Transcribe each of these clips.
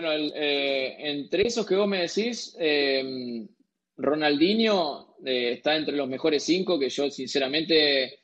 Bueno, entre esos que vos me decís, Ronaldinho está entre los mejores cinco, que yo sinceramente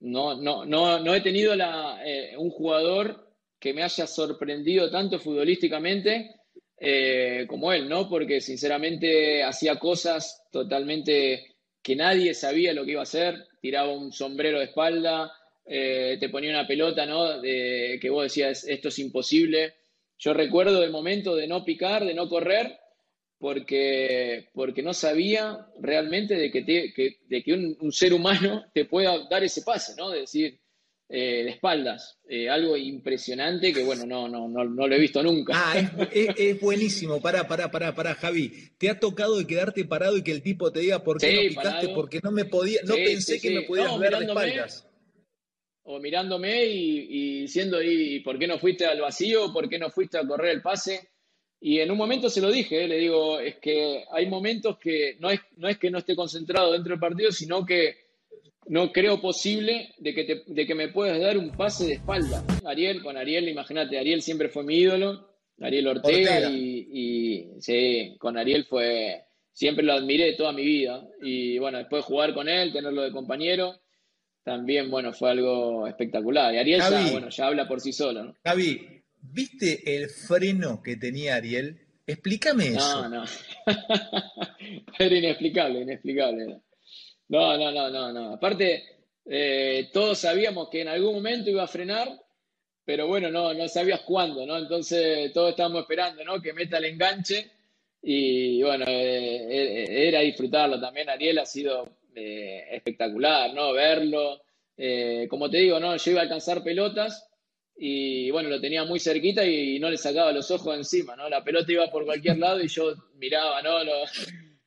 no, no, no, no he tenido la, un jugador que me haya sorprendido tanto futbolísticamente eh, como él, ¿no? Porque sinceramente hacía cosas totalmente que nadie sabía lo que iba a hacer, tiraba un sombrero de espalda, eh, te ponía una pelota, ¿no? De, que vos decías, esto es imposible. Yo recuerdo el momento de no picar, de no correr, porque, porque no sabía realmente de que, de que un, un, ser humano te pueda dar ese pase, ¿no? De decir, eh, de espaldas. Eh, algo impresionante que, bueno, no, no, no, no, lo he visto nunca. Ah, es, buenísimo. Pará, pará, pará, pará, Javi. ¿Te ha tocado de quedarte parado y que el tipo te diga por qué no picaste? Porque no me podía, no pensé que me podías ver de espaldas. O mirándome y, y diciendo, ¿y por qué no fuiste al vacío? ¿Por qué no fuiste a correr el pase? Y en un momento se lo dije, le digo, es que hay momentos que no es, no es que no esté concentrado dentro del partido, sino que no creo posible de que, de que me puedas dar un pase de espalda. Ariel, con Ariel, imagínate, Ariel siempre fue mi ídolo, Ariel Ortega, Y, sí, con Ariel fue, siempre lo admiré toda mi vida. Y bueno, después jugar con él, tenerlo de compañero, también, bueno, fue algo espectacular. Y Ariel ya, bueno, ya habla por sí solo. ¿no? Javi, ¿viste el freno que tenía Ariel? Explícame eso. No, no. Era inexplicable, inexplicable. No, no, no, no, no. Aparte, eh, todos sabíamos que en algún momento iba a frenar, pero bueno, no, no sabías cuándo, ¿no? Entonces todos estábamos esperando, ¿no? Que meta el enganche y bueno, eh, eh, era disfrutarlo también. Ariel ha sido espectacular, ¿no? Verlo. como te digo, ¿no? Yo iba a alcanzar pelotas y bueno, lo tenía muy cerquita y no le sacaba los ojos encima, ¿no? La pelota iba por cualquier lado y yo miraba, ¿no? Lo,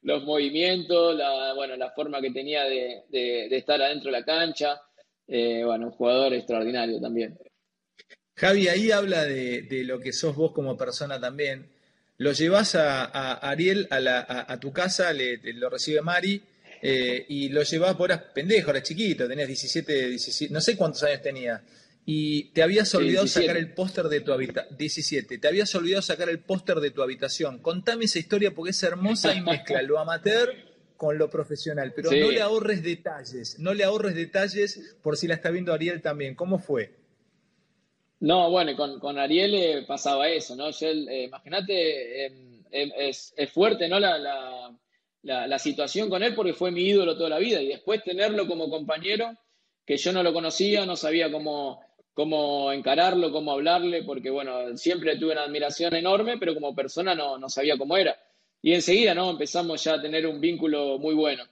los movimientos, la, bueno, la forma que tenía de, de, estar adentro de la cancha. Eh, bueno, un jugador extraordinario también. Javi, ahí habla de, de, lo que sos vos como persona también. Lo llevas a, Ariel a, la, a, tu casa, le, lo recibe Mari, eh, y lo llevas por pendejo, era chiquito, tenías 17, 17, no sé cuántos años tenía y te habías olvidado sacar el póster de tu habitación. 17. Te habías olvidado sacar el póster de tu habitación. Contame esa historia porque es hermosa y mezcla lo amateur con lo profesional. Pero no le ahorres detalles. No le ahorres detalles por si la está viendo Ariel también. ¿Cómo fue? No, bueno, con, Ariel eh, pasaba eso, ¿no? Eh, imagínate, em, em, es, fuerte, ¿no? La, la, la situación con él porque fue mi ídolo toda la vida y después tenerlo como compañero que yo no lo conocía, no sabía cómo, cómo encararlo, cómo hablarle, porque bueno, siempre tuve una admiración enorme, pero como persona no, no sabía cómo era. Y enseguida, ¿no? Empezamos ya a tener un vínculo muy bueno.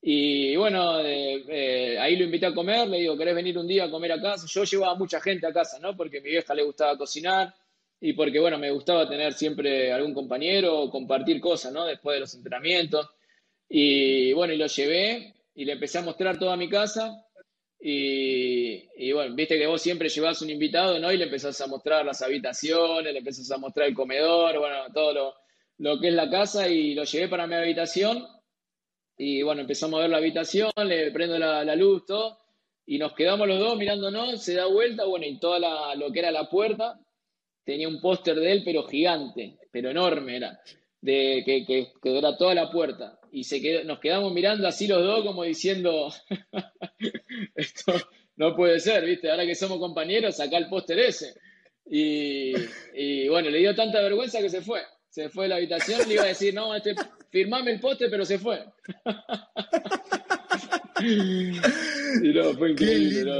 Y bueno, eh, ahí lo invité a comer, le digo, ¿querés venir un día a comer a casa? Yo llevaba mucha gente a casa, ¿no? Porque a mi vieja le gustaba cocinar y porque, bueno, me gustaba tener siempre algún compañero o compartir cosas, ¿no? Después de los entrenamientos. Y bueno, y lo llevé y le empecé a mostrar toda mi casa y, bueno, viste que vos siempre llevas un invitado, ¿no? Y le empezás a mostrar las habitaciones, le empezás a mostrar el comedor, bueno, todo lo, lo que es la casa y lo llevé para mi habitación. Y bueno, empezamos a ver la habitación, le prendo la, la luz, todo. Y nos quedamos los dos mirándonos, se da vuelta, bueno, y toda la, lo que era la puerta tenía un póster de él, pero gigante, pero enorme era, de que, que, que era toda la puerta y se nos quedamos mirando así los dos como diciendo, esto no puede ser, ¿viste? Ahora que somos compañeros, saca el póster ese. Y, bueno, le dio tanta vergüenza que se fue. Se fue de la habitación, le iba a decir, no, este, firmame el póster, pero se fue. y no, fue increíble.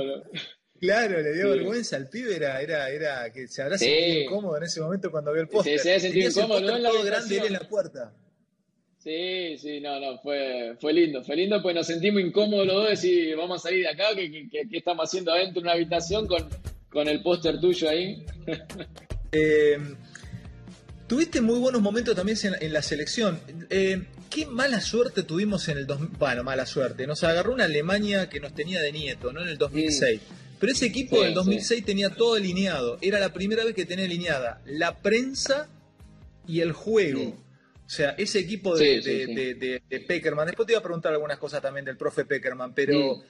Claro, le dio vergüenza al pibe, era, era, era que se habrá sentido incómodo en ese momento cuando vio el póster. se había sentido incómodo, ¿no? En la todo grande él en la puerta. Sí, sí, no, no, fue, fue lindo, fue lindo, pues nos sentimos incómodos los dos, decir, vamos a salir de acá, ¿qué, estamos haciendo adentro de una habitación con, con el póster tuyo ahí? Eh, tuviste muy buenos momentos también en, la selección. Eh, qué mala suerte tuvimos en el... Dos, bueno, mala suerte, nos agarró una Alemania que nos tenía de nieto, ¿no? En el 2006. Pero ese equipo del 2006 tenía todo alineado, era la primera vez que tenía alineada la prensa y el juego. O sea, ese equipo de, Peckerman, después te iba a preguntar algunas cosas también del profe Peckerman, pero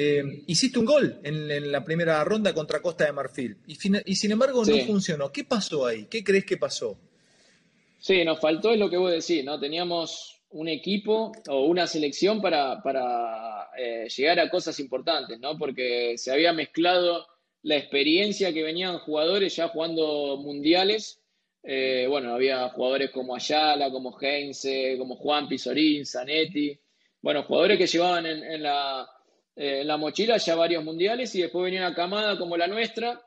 Eh, hiciste un gol en, la primera ronda contra Costa de Marfil y, y sin embargo no funcionó. ¿Qué pasó ahí? ¿Qué crees que pasó? Sí, nos faltó es lo que vos decís, ¿no? Teníamos un equipo o una selección para, para eh, llegar a cosas importantes, ¿no? Porque se había mezclado la experiencia que venían jugadores ya jugando mundiales. Eh, bueno, había jugadores como Ayala, como Heinze, como Juan Pizorín, Zanetti. Bueno, jugadores que llevaban en, la, eh, la mochila ya varios mundiales y después venía una camada como la nuestra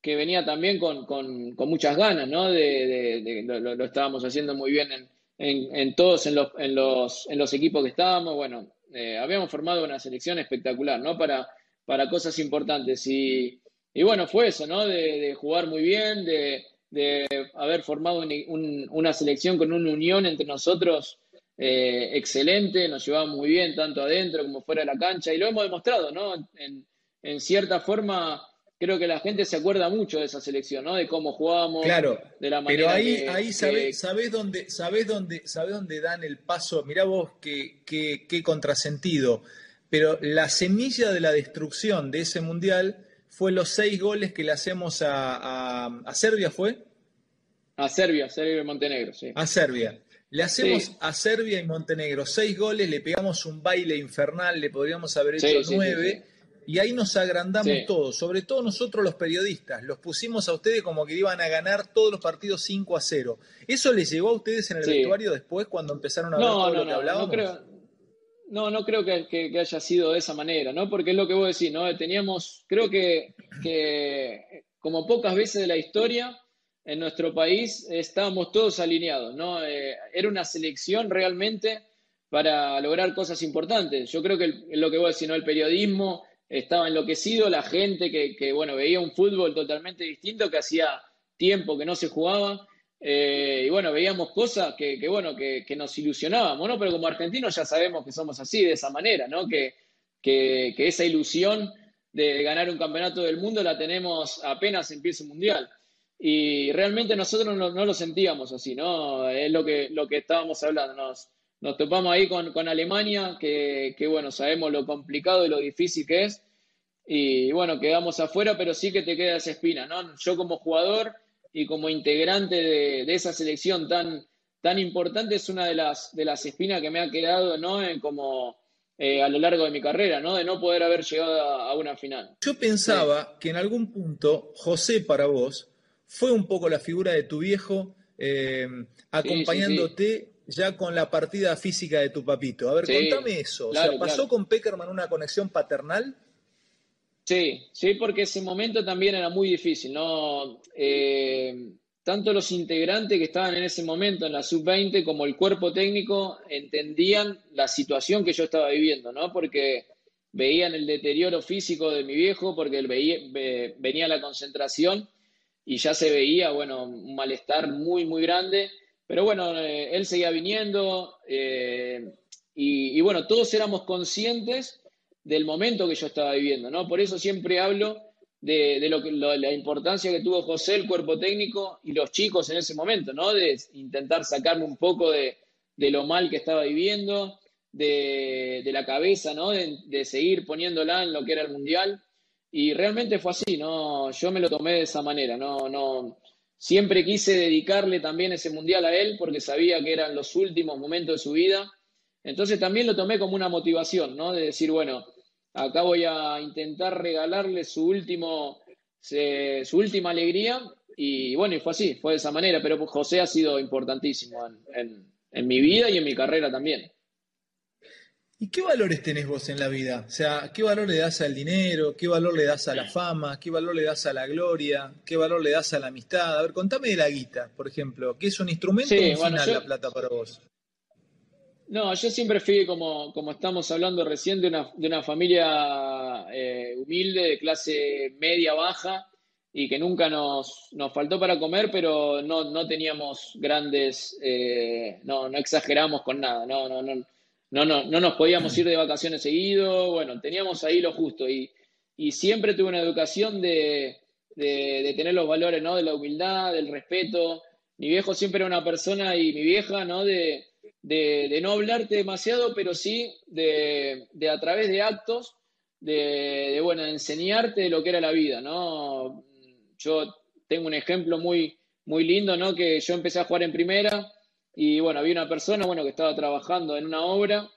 que venía también con, con, muchas ganas, ¿no? De, lo, estábamos haciendo muy bien en, en, todos en los, en, los, en los equipos que estábamos. Bueno, eh, habíamos formado una selección espectacular, ¿no? Para, para cosas importantes. Y, y bueno, fue eso, ¿no? De, jugar muy bien, de, de haber formado una selección con una unión entre nosotros eh, excelente, nos llevamos muy bien, tanto adentro como fuera de la cancha, y lo hemos demostrado, ¿no? En cierta forma creo que la gente se acuerda mucho de esa selección, ¿no? De cómo jugábamos, claro, de la manera Pero ahí, ahí sabés, dónde, sabés dónde, sabés dónde dan el paso. Mirá vos qué, qué, qué contrasentido. Pero la semilla de la destrucción de ese mundial fue los seis goles que le hacemos a, a, Serbia, ¿fue? A Serbia, Serbia y Montenegro, sí. A Serbia. Le hacemos a Serbia y Montenegro seis goles, le pegamos un baile infernal, le podríamos haber hecho nueve y ahí nos agrandamos todos, sobre todo nosotros los periodistas, los pusimos a ustedes como que iban a ganar todos los partidos 5 a 0. ¿Eso les llegó a ustedes en el vestuario después cuando empezaron a ver todo lo que hablábamos? No, creo, no, no creo que, haya sido de esa manera, ¿no? Porque es lo que vos decís, ¿no? Teníamos, creo que, que como pocas veces de la historia, en nuestro país estábamos todos alineados, ¿no? Eh, era una selección realmente para lograr cosas importantes. Yo creo que lo que vos decís, ¿no? El periodismo estaba enloquecido, la gente que, bueno, veía un fútbol totalmente distinto que hacía tiempo que no se jugaba. Eh, y bueno, veíamos cosas que, bueno, que, nos ilusionábamos, ¿no? Pero como argentinos ya sabemos que somos así, de esa manera, ¿no? Que, que, esa ilusión de ganar un campeonato del mundo la tenemos apenas empieza el mundial. Y realmente nosotros no, lo sentíamos así, ¿no? Es lo que, lo que estábamos hablando. Nos topamos ahí con, con Alemania, que, que, bueno, sabemos lo complicado y lo difícil que es. Y bueno, quedamos afuera, pero sí que te queda esa espina, ¿no? Yo como jugador y como integrante de, de esa selección tan, tan importante es una de las, de las espinas que me ha quedado, ¿no? En como eh, a lo largo de mi carrera, ¿no? De no poder haber llegado a, una final. Yo pensaba que en algún punto José para vos fue un poco la figura de tu viejo eh, acompañándote ya con la partida física de tu papito. A ver, contame eso. ¿pasó con Peckerman una conexión paternal? Sí, sí, porque ese momento también era muy difícil, ¿no? Eh, tanto los integrantes que estaban en ese momento en la sub-20 como el cuerpo técnico entendían la situación que yo estaba viviendo, ¿no? Porque veían el deterioro físico de mi viejo, porque él veía, venía la concentración y ya se veía, bueno, un malestar muy, muy grande pero bueno, eh, él seguía viniendo eh, y, bueno, todos éramos conscientes del momento que yo estaba viviendo, ¿no? Por eso siempre hablo de, lo que, la importancia que tuvo José, el cuerpo técnico y los chicos en ese momento, ¿no? De intentar sacarme un poco de, lo mal que estaba viviendo, de, la cabeza, ¿no? De, de, seguir poniéndola en lo que era el mundial. Y realmente fue así, ¿no? Yo me lo tomé de esa manera, no, no, Siempre quise dedicarle también ese mundial a él porque sabía que eran los últimos momentos de su vida. Entonces también lo tomé como una motivación, ¿no? De decir, bueno, acá voy a intentar regalarle su último, su última alegría. Y bueno, y fue así, fue de esa manera. Pero José ha sido importantísimo en mi vida y en mi carrera también. ¿Y qué valores tenés vos en la vida? O sea, ¿qué valor le das al dinero? ¿Qué valor le das a la fama? ¿Qué valor le das a la gloria? ¿Qué valor le das a la amistad? A ver, contame de la guita, por ejemplo. ¿Qué es un instrumento o un final la plata para vos? No, yo siempre fui, como, como estamos hablando recién, de una, de una familia eh, humilde, de clase media-baja, y que nunca nos, nos faltó para comer, pero no, no teníamos grandes, eh, no, no exageramos con nada, no, no, no no, no, no nos podíamos ir de vacaciones seguido, bueno, teníamos ahí lo justo y, siempre tuve una educación de, tener los valores, ¿no? De la humildad, del respeto. Mi viejo siempre era una persona y mi vieja, ¿no? De, no hablarte demasiado, pero sí de, a través de actos de, bueno, de enseñarte lo que era la vida, ¿no? Yo tengo un ejemplo muy, muy lindo, ¿no? Que yo empecé a jugar en primera y, bueno, había una persona, bueno, que estaba trabajando en una obra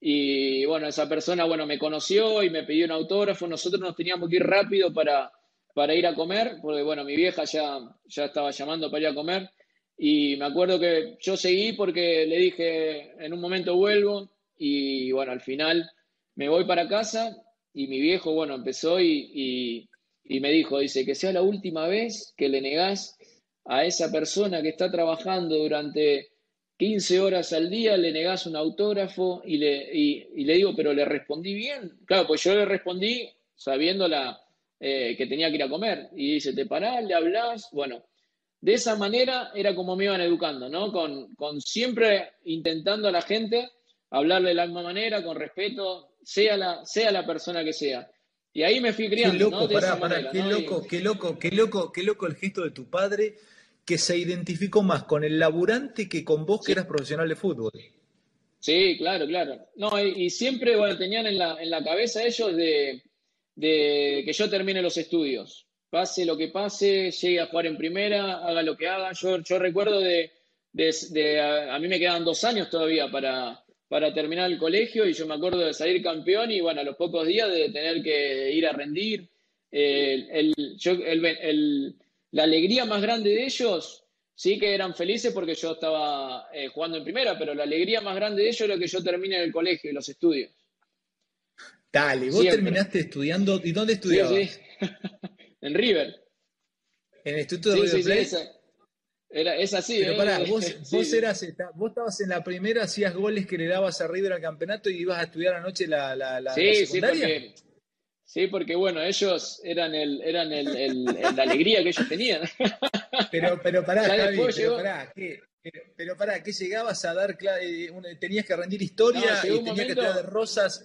y, bueno, esa persona, bueno, me conoció y me pidió un autógrafo. Nosotros nos teníamos que ir rápido para, para ir a comer, porque, bueno, mi vieja ya, ya estaba llamando para ir a comer. Y me acuerdo que yo seguí porque le dije, en un momento vuelvo y, bueno, al final me voy para casa y mi viejo, bueno, empezó y, me dijo, dice, que sea la última vez que le negás a esa persona que está trabajando durante 15 horas al día, le negás un autógrafo y le, y, le digo, pero le respondí bien. Claro, pues yo le respondí sabiendo la, eh, que tenía que ir a comer. Y dice, te parás, le hablas. Bueno, de esa manera era como me iban educando, ¿no? Con, con siempre intentando a la gente hablarle de la misma manera, con respeto, sea la, sea la persona que sea. Y ahí me fui criando. Qué loco, qué loco, qué loco, qué loco, qué loco el gesto de tu padre que se identificó más con el laburante que con vos que eras profesional de fútbol. Sí, claro, claro. No, y, siempre bueno, tenían en la, en la cabeza ellos de, de, que yo termine los estudios. Pase lo que pase, llegue a jugar en primera, haga lo que haga. Yo, yo recuerdo de, de, a mí me quedan dos años todavía para, para terminar el colegio y yo me acuerdo de salir campeón y bueno, a los pocos días de tener que ir a rendir. La alegría más grande de ellos, sí que eran felices porque yo estaba eh, jugando en primera, pero la alegría más grande de ellos era que yo termine el colegio y los estudios. Dale, vos terminaste estudiando, ¿y dónde estudiabas? Sí, en River. ¿En el Instituto de River Plate? Era, es así. Pero pará, vos, vos, eras, vos estabas en la primera, hacías goles que le dabas a River al campeonato y ibas a estudiar anoche la, la, la, sí, secundaria. Sí, porque, sí, porque bueno, ellos eran, el, eran el, el, la alegría que ellos tenían. Pero, pero pará, Javi, pero pará, ¿qué? Pero, pará, ¿qué llegabas a dar? Eh, tenías que rendir historia y tenías que traer de rosas.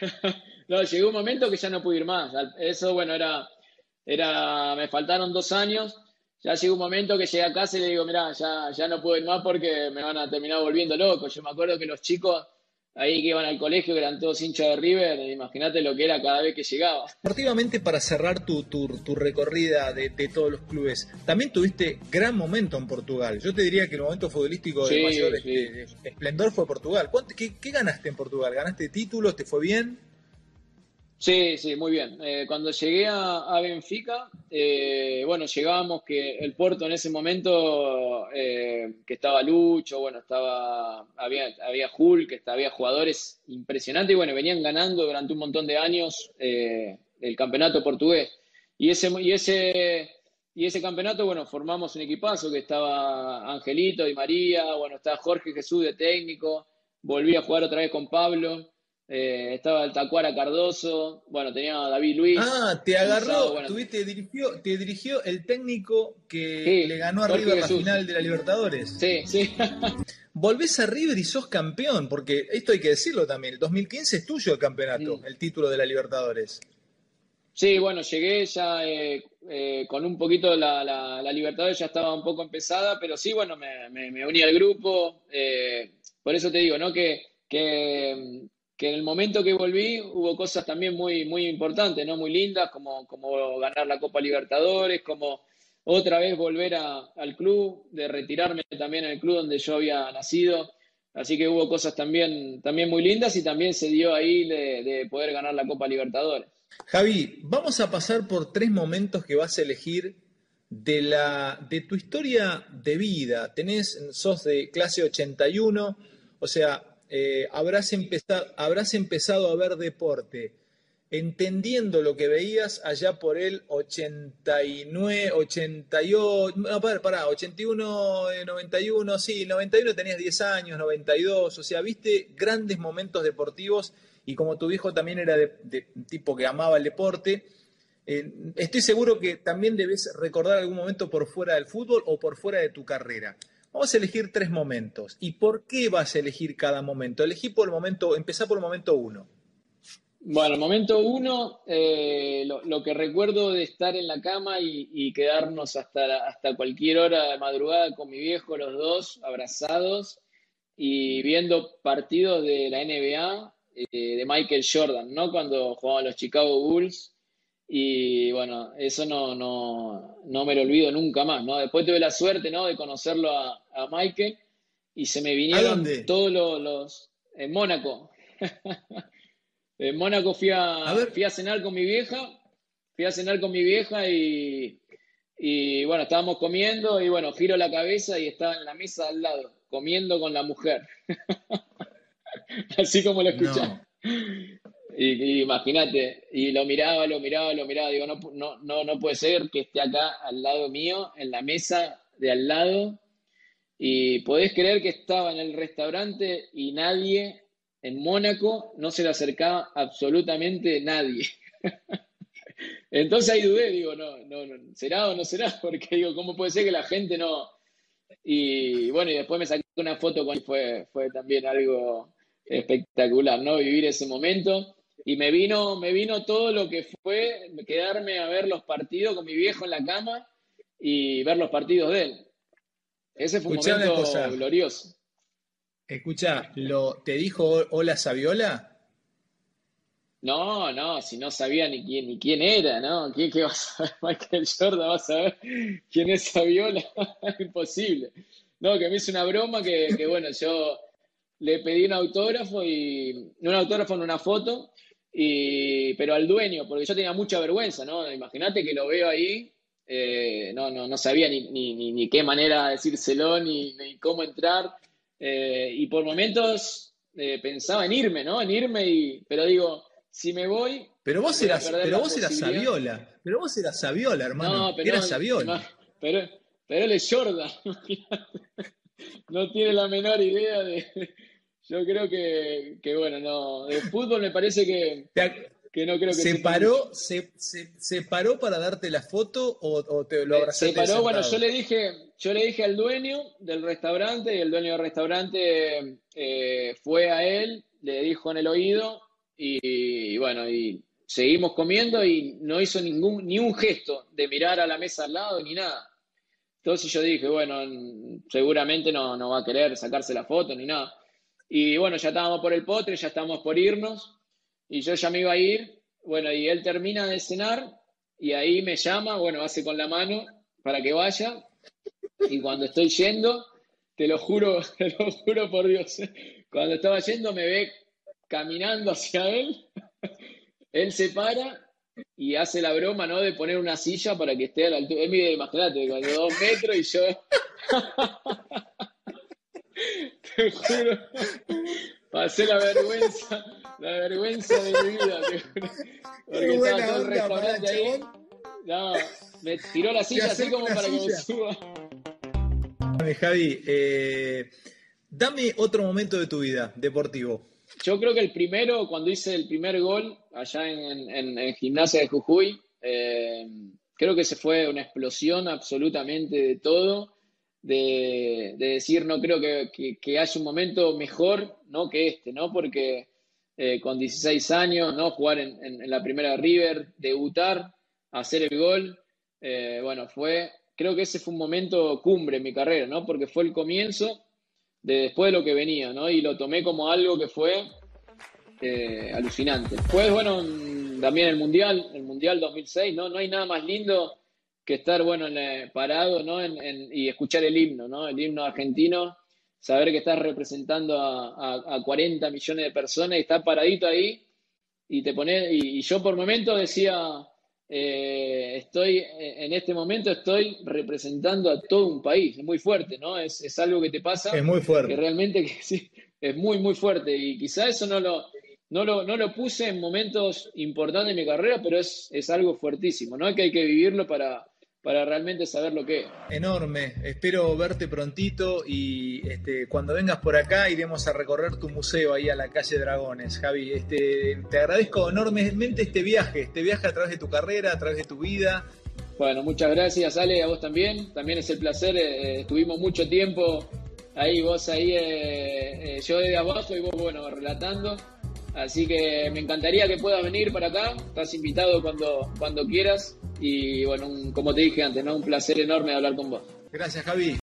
no, llegó un momento que ya no pude ir más. Eso, bueno, era, era, me faltaron dos años ya llegó un momento que llegué a casa y le digo, mira, ya, ya no puedo ir más porque me van a terminar volviendo loco. Yo me acuerdo que los chicos ahí que iban al colegio, que eran todos hinchas de River, imagínate lo que era cada vez que llegaba. Deportivamente, para cerrar tu, tu, recorrida de, de, todos los clubes, también tuviste gran momento en Portugal. Yo te diría que el momento futbolístico de mayor este, esplendor fue Portugal. ¿Qué, ¿Qué ganaste en Portugal? ¿Ganaste títulos? ¿Te fue bien? Sí, sí, muy bien. Eh, cuando llegué a, Benfica, eh, bueno, llegábamos que el puerto en ese momento, eh, que estaba Lucho, bueno, estaba, había, había Hulk, había jugadores impresionantes y bueno, venían ganando durante un montón de años el campeonato portugués. Y ese, y ese, y ese campeonato, bueno, formamos un equipazo que estaba Angelito y María, bueno, estaba Jorge Jesús de técnico, volví a jugar otra vez con Pablo. Eh, estaba el Tacuara Cardoso, bueno, tenía a David Luis. Ah, te agarró, tuviste, dirigió, te dirigió el técnico que le ganó a River la final de la Libertadores. Sí, sí. Volvés a River y sos campeón, porque esto hay que decirlo también, el 2015 es tuyo el campeonato, el título de la Libertadores. Sí, bueno, llegué ya eh, eh, con un poquito la, la, Libertadores, ya estaba un poco empezada, pero sí, bueno, me, me, uní al grupo, por eso te digo, ¿no? Que, que que en el momento que volví hubo cosas también muy, muy importantes, ¿no? Muy lindas, como, como ganar la Copa Libertadores, como otra vez volver al club, de retirarme también el club donde yo había nacido. Así que hubo cosas también, también muy lindas y también se dio ahí de, de poder ganar la Copa Libertadores. Javi, vamos a pasar por tres momentos que vas a elegir de, la, de tu historia de vida. Tenés, sos de clase 81, o sea, eh, habrás, empezado, habrás empezado a ver deporte entendiendo lo que veías allá por el 89, 88, no, para, para, 81, 91, sí, 91 tenías 10 años, 92, o sea, viste grandes momentos deportivos y como tu viejo también era de, tipo que amaba el deporte, eh, estoy seguro que también debes recordar algún momento por fuera del fútbol o por fuera de tu carrera. Vamos a elegir tres momentos. ¿Y por qué vas a elegir cada momento? Elegí por el momento, empezá por el momento uno. Bueno, el momento uno, eh, lo, que recuerdo de estar en la cama y, quedarnos hasta, hasta cualquier hora de madrugada con mi viejo, los dos, abrazados y viendo partidos de la NBA eh, de Michael Jordan, ¿no? Cuando jugaban los Chicago Bulls. Y bueno, eso no, no, no me lo olvido nunca más, ¿no? Después tuve la suerte, ¿no? De conocerlo a, a Michael y se me vinieron todos los, En Mónaco. en Mónaco fui a, fui a cenar con mi vieja, fui a cenar con mi vieja y, y bueno, estábamos comiendo y bueno, giro la cabeza y estaba en la mesa al lado, comiendo con la mujer. Así como lo escuché. Y, imagínate, y lo miraba, lo miraba, lo miraba, digo, no, no, no, no puede ser que esté acá al lado mío, en la mesa de al lado, y podés creer que estaba en el restaurante y nadie en Mónaco no se le acercaba absolutamente nadie. Entonces ahí dudé, digo, no, no, no, ¿será o no será? Porque digo, ¿cómo puede ser que la gente no... Y bueno, y después me saqué una foto con fue, fue también algo espectacular, ¿no? Vivir ese momento. Y me vino, me vino todo lo que fue quedarme a ver los partidos con mi viejo en la cama y ver los partidos de él. Ese fue un momento glorioso. Escucha, ¿lo, ¿te dijo hola Saviola? No, no, si no sabía ni quién, ni quién era, ¿no? ¿Quién qué va a saber? Michael Jordan va a saber quién es Saviola. Imposible. No, que me hizo una broma que, que, bueno, yo le pedí un autógrafo y. No un autógrafo, en una foto, y, pero al dueño, porque yo tenía mucha vergüenza, ¿no? Imagínate que lo veo ahí eh, no, no, no sabía ni, ni, ni, qué manera decírselo, ni, ni cómo entrar. Eh, y por momentos eh, pensaba en irme, ¿no? En irme, y, pero digo, si me voy. Pero vos eras, pero vos eras Saviola. Pero vos eras Saviola, hermano. No, pero, Saviola. pero, pero él es Jordan. no tiene la menor idea de. Yo creo que, que bueno, no. De fútbol me parece que que no creo que se paró, se, se, paró para darte la foto o, te lo abrazaste. Se paró, bueno, yo le dije, yo le dije al dueño del restaurante y el dueño del restaurante eh, fue a él, le dijo en el oído y, bueno, y seguimos comiendo y no hizo ningún, ni un gesto de mirar a la mesa al lado ni nada. Entonces yo dije, bueno, seguramente no, no va a querer sacarse la foto ni nada. Y bueno, ya estábamos por el potre, ya estábamos por irnos y yo ya me iba a ir, bueno, y él termina de cenar y ahí me llama, bueno, hace con la mano para que vaya y cuando estoy yendo, te lo juro, te lo juro por Dios, cuando estaba yendo me ve caminando hacia él, él se para y hace la broma, ¿no? De poner una silla para que esté a la altura. Él mide, imagínate, cuando dos metros y yo. Te juro. Pasé la vergüenza la vergüenza de mi vida. Porque estaba todo el restaurante ahí. No, me tiró la silla así como para que me suba. Javi, eh, dame otro momento de tu vida deportivo. Yo creo que el primero, cuando hice el primer gol allá en, en, Gimnasia de Jujuy, eh, creo que se fue una explosión absolutamente de todo, de, decir, no creo que, que, haya un momento mejor ¿no? que este, ¿no? Porque eh, con 16 años, ¿no? Jugar en, la primera River, debutar, hacer el gol. Eh, bueno, fue, creo que ese fue un momento cumbre en mi carrera, ¿no? Porque fue el comienzo de después de lo que venía, ¿no? Y lo tomé como algo que fue eh, alucinante. Después, bueno, también el Mundial, el Mundial 2006, ¿no? No hay nada más lindo que estar, bueno, parado, ¿no? y escuchar el himno, ¿no? El himno argentino saber que estás representando a, 40 millones de personas y estás paradito ahí y te pones, y, yo por momento decía, eh, estoy, en este momento estoy representando a todo un país, es muy fuerte, ¿no? Es, algo que te pasa. Es muy fuerte. Que realmente sí, es muy, muy fuerte y quizá eso no lo, no lo, no lo puse en momentos importantes de mi carrera, pero es, es algo fuertísimo, ¿no? Que hay que vivirlo para, para realmente saber lo que es. Enorme, espero verte prontito y este, cuando vengas por acá iremos a recorrer tu museo ahí a la calle Dragones, Javi. Este, te agradezco enormemente este viaje, este viaje a través de tu carrera, a través de tu vida. Bueno, muchas gracias Ale, a vos también, también es el placer, eh, estuvimos mucho tiempo ahí, vos ahí, eh, eh, yo desde abajo y vos, bueno, relatando. Así que me encantaría que puedas venir para acá, estás invitado cuando, cuando quieras y bueno, como te dije antes, ¿no? un placer enorme hablar con vos. Gracias, Javi.